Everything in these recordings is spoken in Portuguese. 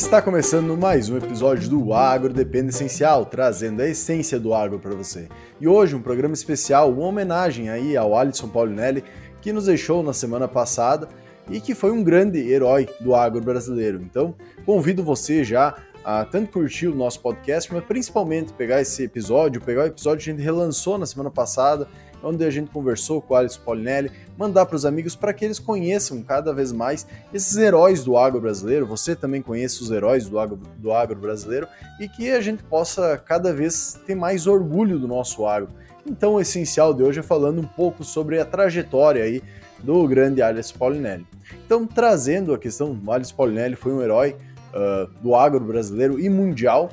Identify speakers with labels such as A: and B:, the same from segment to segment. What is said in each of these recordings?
A: Está começando mais um episódio do Agro Depende Essencial, trazendo a essência do agro para você. E hoje um programa especial, uma homenagem aí ao Alisson Paulinelli, que nos deixou na semana passada e que foi um grande herói do agro brasileiro. Então, convido você já a tanto curtir o nosso podcast, mas principalmente pegar esse episódio, pegar o episódio que a gente relançou na semana passada onde a gente conversou com o Alisson Polinelli, mandar para os amigos para que eles conheçam cada vez mais esses heróis do agro brasileiro, você também conheça os heróis do agro, do agro brasileiro e que a gente possa cada vez ter mais orgulho do nosso agro. Então o essencial de hoje é falando um pouco sobre a trajetória aí do grande Alisson Polinelli. Então trazendo a questão, o Alisson Polinelli foi um herói uh, do agro brasileiro e mundial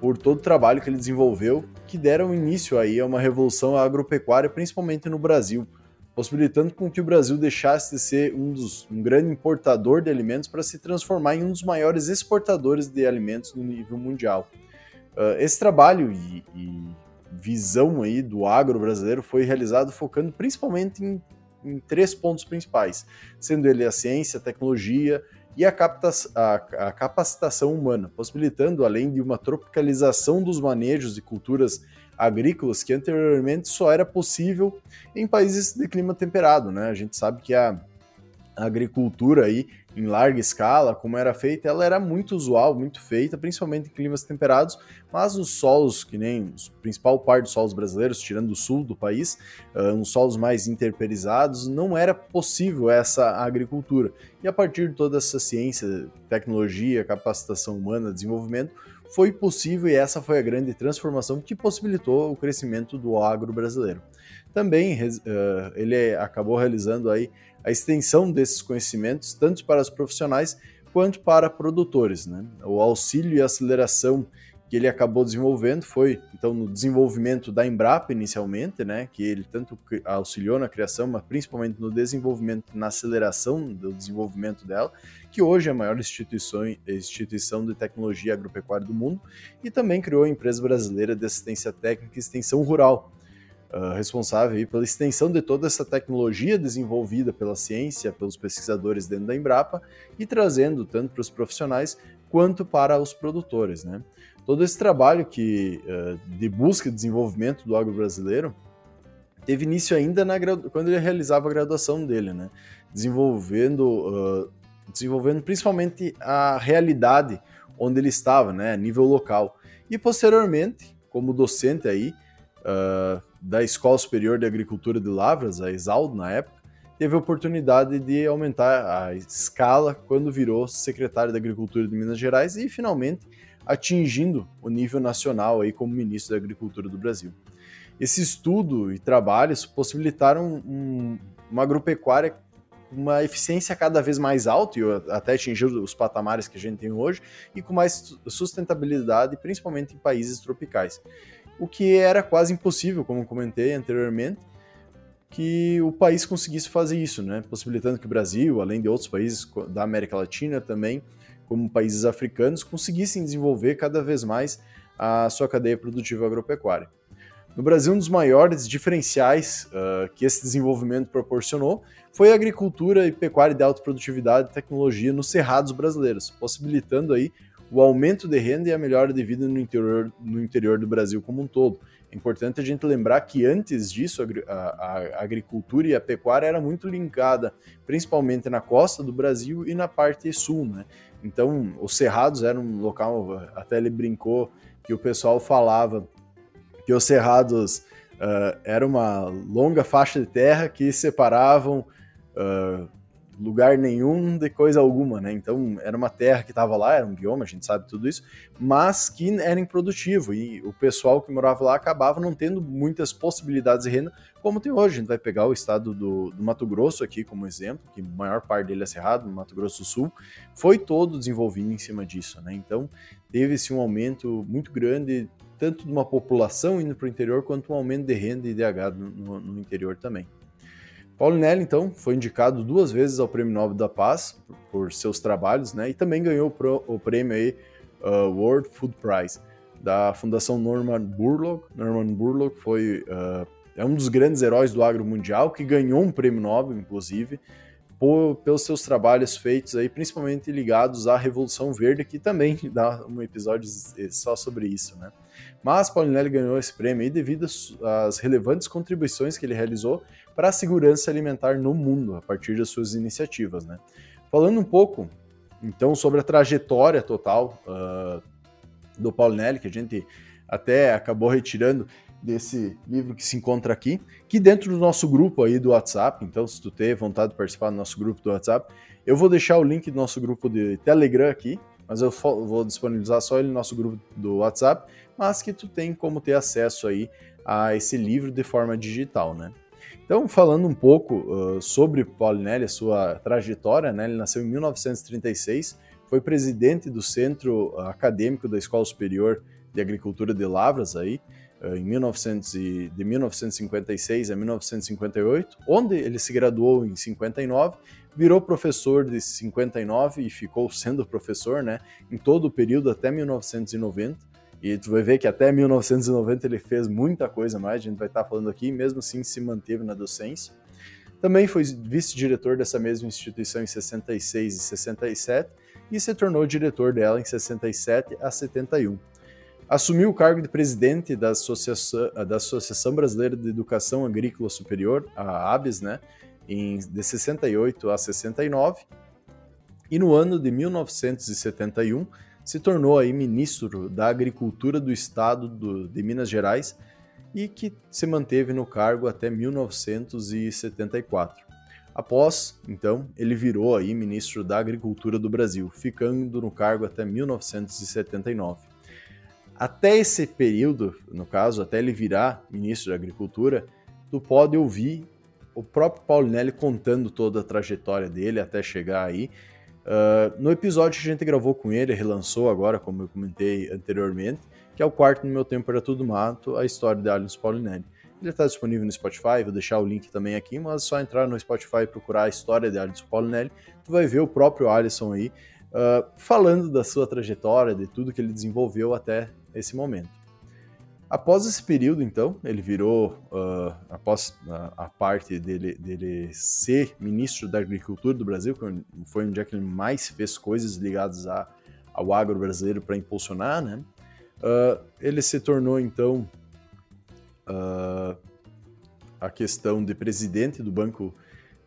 A: por todo o trabalho que ele desenvolveu que deram início aí a uma revolução agropecuária, principalmente no Brasil, possibilitando com que o Brasil deixasse de ser um, dos, um grande importador de alimentos para se transformar em um dos maiores exportadores de alimentos no nível mundial. Uh, esse trabalho e, e, visão aí do agro brasileiro foi realizado focando principalmente em, em três pontos principais, sendo ele a ciência, a tecnologia e a, a, a, capacitação humana, possibilitando, além de uma tropicalização dos manejos de culturas agrícolas que anteriormente só era possível em países de clima temperado, né? A gente sabe que a, a agricultura aí em larga escala, como era feita, ela era muito usual, muito feita, principalmente em climas temperados, mas os solos, que nem o principal par dos solos brasileiros, tirando o sul do país, uh, uns solos mais interperizados, não era possível essa agricultura. E a partir de toda essa ciência, tecnologia, capacitação humana, desenvolvimento, foi possível e essa foi a grande transformação que possibilitou o crescimento do agro brasileiro. Também uh, ele acabou realizando aí a extensão desses conhecimentos tanto para os profissionais quanto para produtores. Né? O auxílio e aceleração que ele acabou desenvolvendo foi então no desenvolvimento da Embrapa inicialmente, né, que ele tanto auxiliou na criação, mas principalmente no desenvolvimento, na aceleração do desenvolvimento dela, que hoje é a maior instituição, instituição de tecnologia agropecuária do mundo, e também criou a empresa brasileira de assistência técnica e extensão rural, uh, responsável pela extensão de toda essa tecnologia desenvolvida pela ciência, pelos pesquisadores dentro da Embrapa e trazendo tanto para os profissionais quanto para os produtores, né? Todo esse trabalho que uh, de busca e desenvolvimento do agro brasileiro teve início ainda na, quando ele realizava a graduação dele, né? Desenvolvendo, uh, desenvolvendo principalmente a realidade onde ele estava, né? A nível local. E posteriormente, como docente aí, uh, da Escola Superior de Agricultura de Lavras, a ESALD na época, teve a oportunidade de aumentar a escala quando virou secretário da Agricultura de Minas Gerais e finalmente atingindo o nível nacional aí como ministro da Agricultura do Brasil. Esse estudo e trabalhos possibilitaram um, uma agropecuária com uma eficiência cada vez mais alta, e até atingir os patamares que a gente tem hoje, e com mais sustentabilidade, principalmente em países tropicais o que era quase impossível, como comentei anteriormente, que o país conseguisse fazer isso, né? possibilitando que o Brasil, além de outros países da América Latina também, como países africanos, conseguissem desenvolver cada vez mais a sua cadeia produtiva agropecuária. No Brasil, um dos maiores diferenciais uh, que esse desenvolvimento proporcionou foi a agricultura e pecuária de alta produtividade e tecnologia nos cerrados brasileiros, possibilitando aí o aumento de renda e a melhora de vida no interior, no interior do Brasil como um todo. É importante a gente lembrar que antes disso a, a, a agricultura e a pecuária era muito linkada, principalmente na costa do Brasil e na parte sul, né? Então, os cerrados eram um local, até ele brincou que o pessoal falava que os cerrados uh, era uma longa faixa de terra que separavam uh, lugar nenhum de coisa alguma, né? Então era uma terra que estava lá, era um bioma, a gente sabe tudo isso, mas que era improdutivo e o pessoal que morava lá acabava não tendo muitas possibilidades de renda, como tem hoje. A gente vai pegar o estado do, do Mato Grosso aqui como exemplo, que a maior parte dele é cerrado, no Mato Grosso do Sul, foi todo desenvolvido em cima disso, né? Então teve-se um aumento muito grande tanto de uma população indo para o interior quanto um aumento de renda e DH no, no interior também. Paulinelli, então, foi indicado duas vezes ao Prêmio Nobel da Paz por, seus trabalhos, né? E também ganhou o prêmio aí, uh, World Food Prize da Fundação Norman Burlock. Norman Burlock foi uh, é um dos grandes heróis do agro mundial que ganhou um prêmio Nobel, inclusive, por, pelos seus trabalhos feitos aí, principalmente ligados à Revolução Verde, que também dá um episódio só sobre isso, né? Mas Paulinelli ganhou esse prêmio devido às relevantes contribuições que ele realizou para a segurança alimentar no mundo, a partir das suas iniciativas, né? Falando um pouco, então, sobre a trajetória total uh, do Paulinelli, que a gente até acabou retirando desse livro que se encontra aqui, que dentro do nosso grupo aí do WhatsApp, então se tu tem vontade de participar do nosso grupo do WhatsApp, eu vou deixar o link do nosso grupo de Telegram aqui, mas eu vou disponibilizar só ele no nosso grupo do WhatsApp, mas que tu tem como ter acesso aí a esse livro de forma digital, né? Então, falando um pouco uh, sobre Paulinelli, a sua trajetória, né? Ele nasceu em 1936, foi presidente do Centro Acadêmico da Escola Superior de Agricultura de Lavras aí, em 1900 e, de 1956 a 1958, onde ele se graduou em 59, virou professor de 59 e ficou sendo professor, né, em todo o período até 1990 e tu vai ver que até 1990 ele fez muita coisa mais, a gente vai estar falando aqui, mesmo assim se manteve na docência. Também foi vice-diretor dessa mesma instituição em 66 e 67 e se tornou diretor dela em 67 a 71. Assumiu o cargo de presidente da Associação, da Associação Brasileira de Educação Agrícola Superior, a ABES, né, em, de 68 a 69. E no ano de 1971 se tornou aí ministro da Agricultura do Estado do, de Minas Gerais e que se manteve no cargo até 1974. Após, então, ele virou aí ministro da Agricultura do Brasil, ficando no cargo até 1979. Até esse período, no caso, até ele virar ministro da Agricultura, tu pode ouvir o próprio Paulinelli contando toda a trajetória dele até chegar aí Uh, no episódio que a gente gravou com ele, relançou agora, como eu comentei anteriormente, que é o quarto no meu tempo para tudo mato, a história de Alice Paulinelli. Ele está disponível no Spotify, vou deixar o link também aqui, mas é só entrar no Spotify e procurar a história de Alisson Paulinelli, tu vai ver o próprio Alisson aí uh, falando da sua trajetória, de tudo que ele desenvolveu até esse momento. Após esse período, então, ele virou, uh, após a, a parte dele, dele, ser ministro da Agricultura do Brasil, que foi onde é que ele mais fez coisas ligadas a, ao agro brasileiro para impulsionar, né? Uh, ele se tornou, então, uh, a questão de presidente do Banco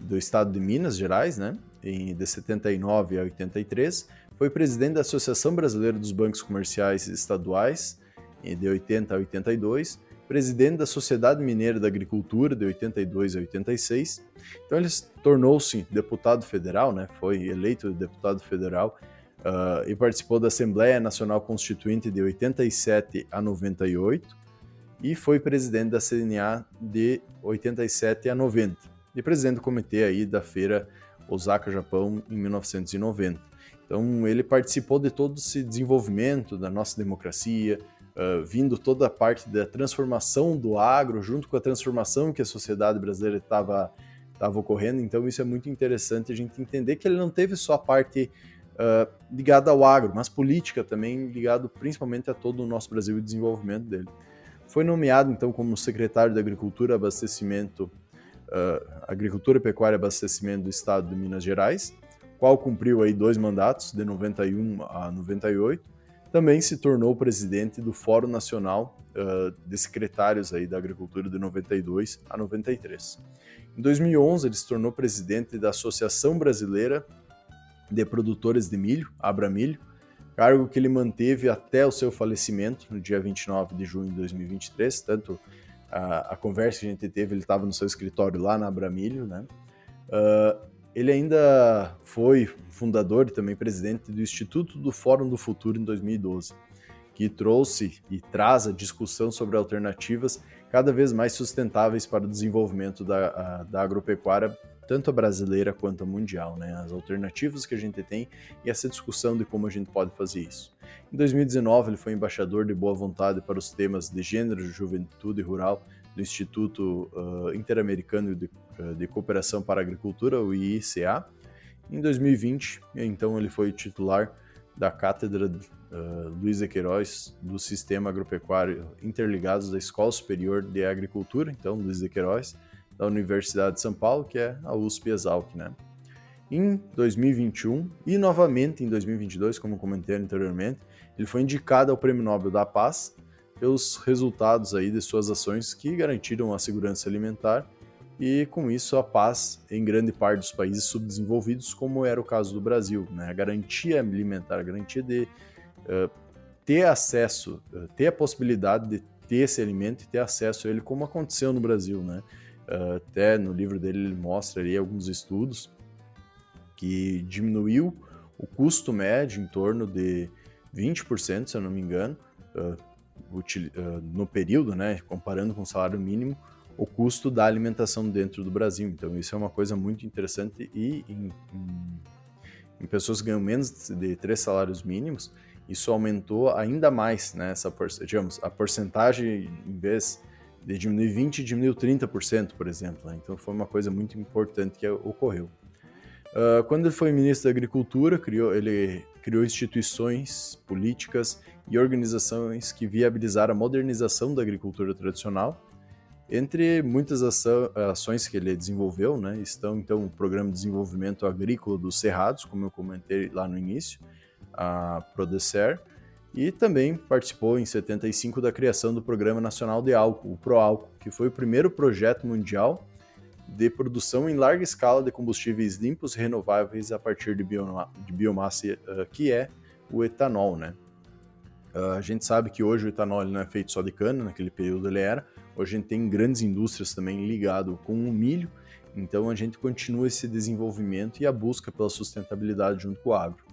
A: do Estado de Minas Gerais, né? Em, de 79 a 83. Foi presidente da Associação Brasileira dos Bancos Comerciais Estaduais, de 80 a 82, presidente da Sociedade Mineira da Agricultura, de 82 a 86. Então ele tornou-se deputado federal, né? foi eleito deputado federal uh, e participou da Assembleia Nacional Constituinte de 87 a 98 e foi presidente da CNA de 87 a 90 e presidente do comitê aí da feira Osaka, Japão, em 1990. Então ele participou de todo esse desenvolvimento da nossa democracia, uh, vindo toda a parte da transformação do agro, junto com a transformação que a sociedade brasileira estava ocorrendo. Então isso é muito interessante a gente entender que ele não teve só a parte uh, ligada ao agro, mas política também ligado principalmente a todo o nosso Brasil e o desenvolvimento dele. Foi nomeado então como secretário da Agricultura, Abastecimento, uh, Agricultura, Pecuária e Abastecimento do Estado de Minas Gerais, qual cumpriu aí dois mandatos de 91 a 98 também se tornou presidente do Fórum Nacional uh, de Secretários aí da Agricultura de 92 a 93. Em 2011, ele se tornou presidente da Associação Brasileira de Produtores de Milho, Abramilho, cargo que ele manteve até o seu falecimento, no dia 29 de junho de 2023. Tanto a, a conversa que a gente teve, ele estava no seu escritório lá na Abramilho, né? Uh, ele ainda foi fundador e também presidente do Instituto do Fórum do Futuro em 2012, que trouxe e traz a discussão sobre alternativas cada vez mais sustentáveis para o desenvolvimento da, a, da agropecuária, tanto a brasileira quanto a mundial, né? as alternativas que a gente tem e essa discussão de como a gente pode fazer isso. Em 2019, ele foi embaixador de boa vontade para os temas de gênero, juventude rural do Instituto uh, Interamericano de, uh, de, Cooperação para a Agricultura, o IICA. Em 2020, então, ele foi titular da Cátedra uh, Luiz de do Sistema Agropecuário Interligados da Escola Superior de Agricultura, então, Luiz de da Universidade de São Paulo, que é a USP Exalc, né? Em 2021 e novamente em 2022, como comentei anteriormente, ele foi indicado ao Prêmio Nobel da Paz pelos resultados aí de suas ações que garantiram a segurança alimentar e com isso a paz em grande parte dos países subdesenvolvidos, como era o caso do Brasil, né? A garantia alimentar, a garantia de uh, ter acesso, uh, ter a possibilidade de ter esse alimento e ter acesso a ele, como aconteceu no Brasil, né? Uh, até no livro dele ele mostra ali alguns estudos que diminuiu o custo médio em torno de 20%, se eu não me engano, no período, né, comparando com o salário mínimo, o custo da alimentação dentro do Brasil. Então isso é uma coisa muito interessante e em, em, em pessoas que ganham menos de três salários mínimos, isso aumentou ainda mais, né, essa, digamos, a porcentagem, em vez de diminuir 20, diminuiu 30%, por exemplo. Né? Então foi uma coisa muito importante que ocorreu. Uh, quando ele foi ministro da Agricultura, criou, ele criou instituições políticas e organizações que viabilizaram a modernização da agricultura tradicional. Entre muitas ações que ele desenvolveu, né, estão então o Programa de Desenvolvimento Agrícola dos Cerrados, como eu comentei lá no início, a Prodecer, e também participou em 75 da criação do Programa Nacional de Álcool, o ProAlco, que foi o primeiro projeto mundial de produção em larga escala de combustíveis limpos renováveis a partir de, bioma de biomassa, uh, que é o etanol, né? Uh, a gente sabe que hoje o etanol não é feito só de cana, naquele período ele era. Hoje a gente tem grandes indústrias também ligado com o milho, então a gente continua esse desenvolvimento e a busca pela sustentabilidade junto com o agro.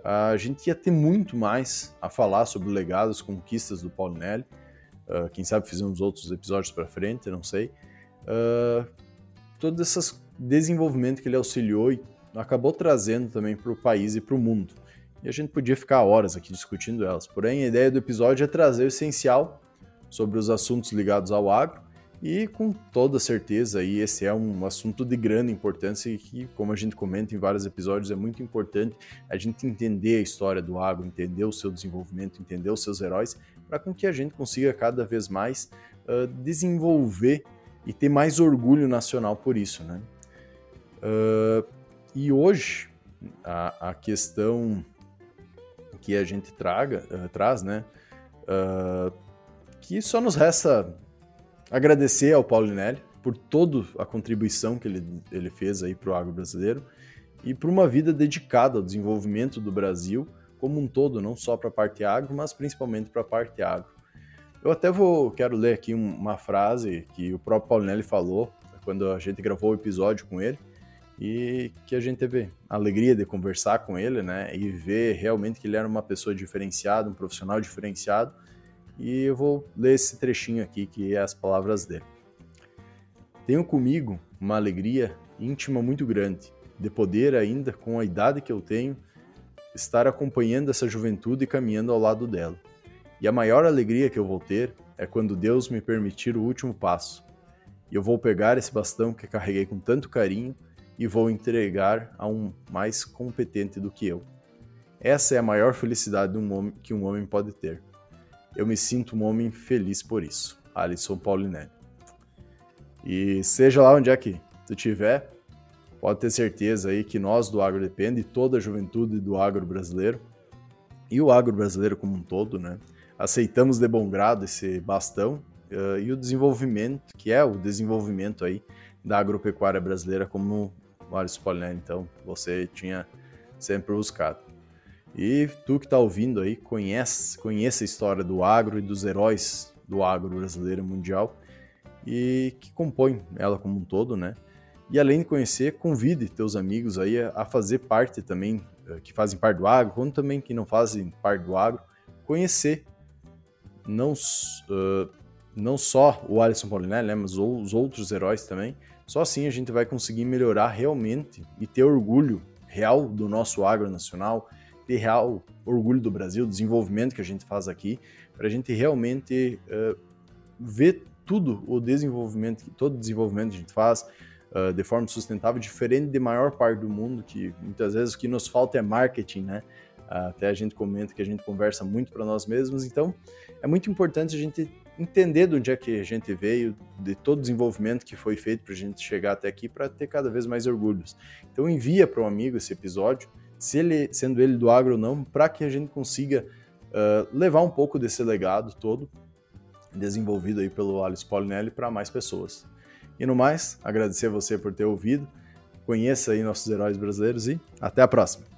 A: Uh, a gente ia ter muito mais a falar sobre o legado, as conquistas do Paulinelli. Uh, quem sabe fizemos outros episódios para frente, não sei uh, todo esse desenvolvimento que ele auxiliou e acabou trazendo também para o país e para o mundo. E a gente podia ficar horas aqui discutindo elas. Porém, a ideia do episódio é trazer o essencial sobre os assuntos ligados ao agro e com toda certeza aí esse é um assunto de grande importância e que, como a gente comenta em vários episódios, é muito importante a gente entender a história do agro, entender o seu desenvolvimento, entender os seus heróis, para com que a gente consiga cada vez mais uh, desenvolver e ter mais orgulho nacional por isso, né? Uh, e hoje a, a, questão que a gente traga, uh, traz, né? Uh, que só nos resta agradecer ao Paulinelli por toda a contribuição que ele, ele fez aí para o agro brasileiro e por uma vida dedicada ao desenvolvimento do Brasil como um todo, não só para a parte agro, mas principalmente para a parte agro. Eu até vou quero ler aqui uma frase que o próprio Paulinelli falou quando a gente gravou o episódio com ele e que a gente teve a alegria de conversar com ele, né, e ver realmente que ele era uma pessoa diferenciada, um profissional diferenciado. E eu vou ler esse trechinho aqui que é as palavras dele. Tenho comigo uma alegria íntima muito grande de poder ainda com a idade que eu tenho estar acompanhando essa juventude e caminhando ao lado dela. E a maior alegria que eu vou ter é quando Deus me permitir o último passo. E eu vou pegar esse bastão que carreguei com tanto carinho e vou entregar a um mais competente do que eu. Essa é a maior felicidade que um homem pode ter. Eu me sinto um homem feliz por isso. Alisson Paulinelli. E seja lá onde é que tu estiver, pode ter certeza aí que nós do Agro Depende, toda a juventude do agro brasileiro, e o agro brasileiro como um todo, né? Aceitamos de bom grado esse bastão uh, e o desenvolvimento, que é o desenvolvimento aí da agropecuária brasileira, como o Alisson Paulinelli, então, você tinha sempre buscado. E tu que está ouvindo aí, conhece, conhece a história do agro e dos heróis do agro brasileiro mundial e que compõem ela como um todo, né? E além de conhecer, convide teus amigos aí a, fazer parte também, uh, que fazem parte do agro, quanto também que não fazem parte do agro, conhecer não, uh, não só o Alisson Paulinelli, né, mas os outros heróis também. Só assim a gente vai conseguir melhorar realmente e ter orgulho real do nosso agro nacional, ter real orgulho do Brasil, desenvolvimento que a gente faz aqui, para a gente realmente uh, ver tudo o desenvolvimento, todo o desenvolvimento que a gente faz uh, de forma sustentável, diferente de maior parte do mundo, que muitas vezes o que nos falta é marketing, né? Até a gente comenta que a gente conversa muito para nós mesmos, então é muito importante a gente entender de onde é que a gente veio, de todo o desenvolvimento que foi feito para a gente chegar até aqui, para ter cada vez mais orgulhos. Então envia para um amigo esse episódio, se ele, sendo ele do agro ou não, para que a gente consiga uh, levar um pouco desse legado todo desenvolvido aí pelo Alice Polinelli para mais pessoas. E no mais, agradecer a você por ter ouvido, conheça aí nossos heróis brasileiros e até a próxima!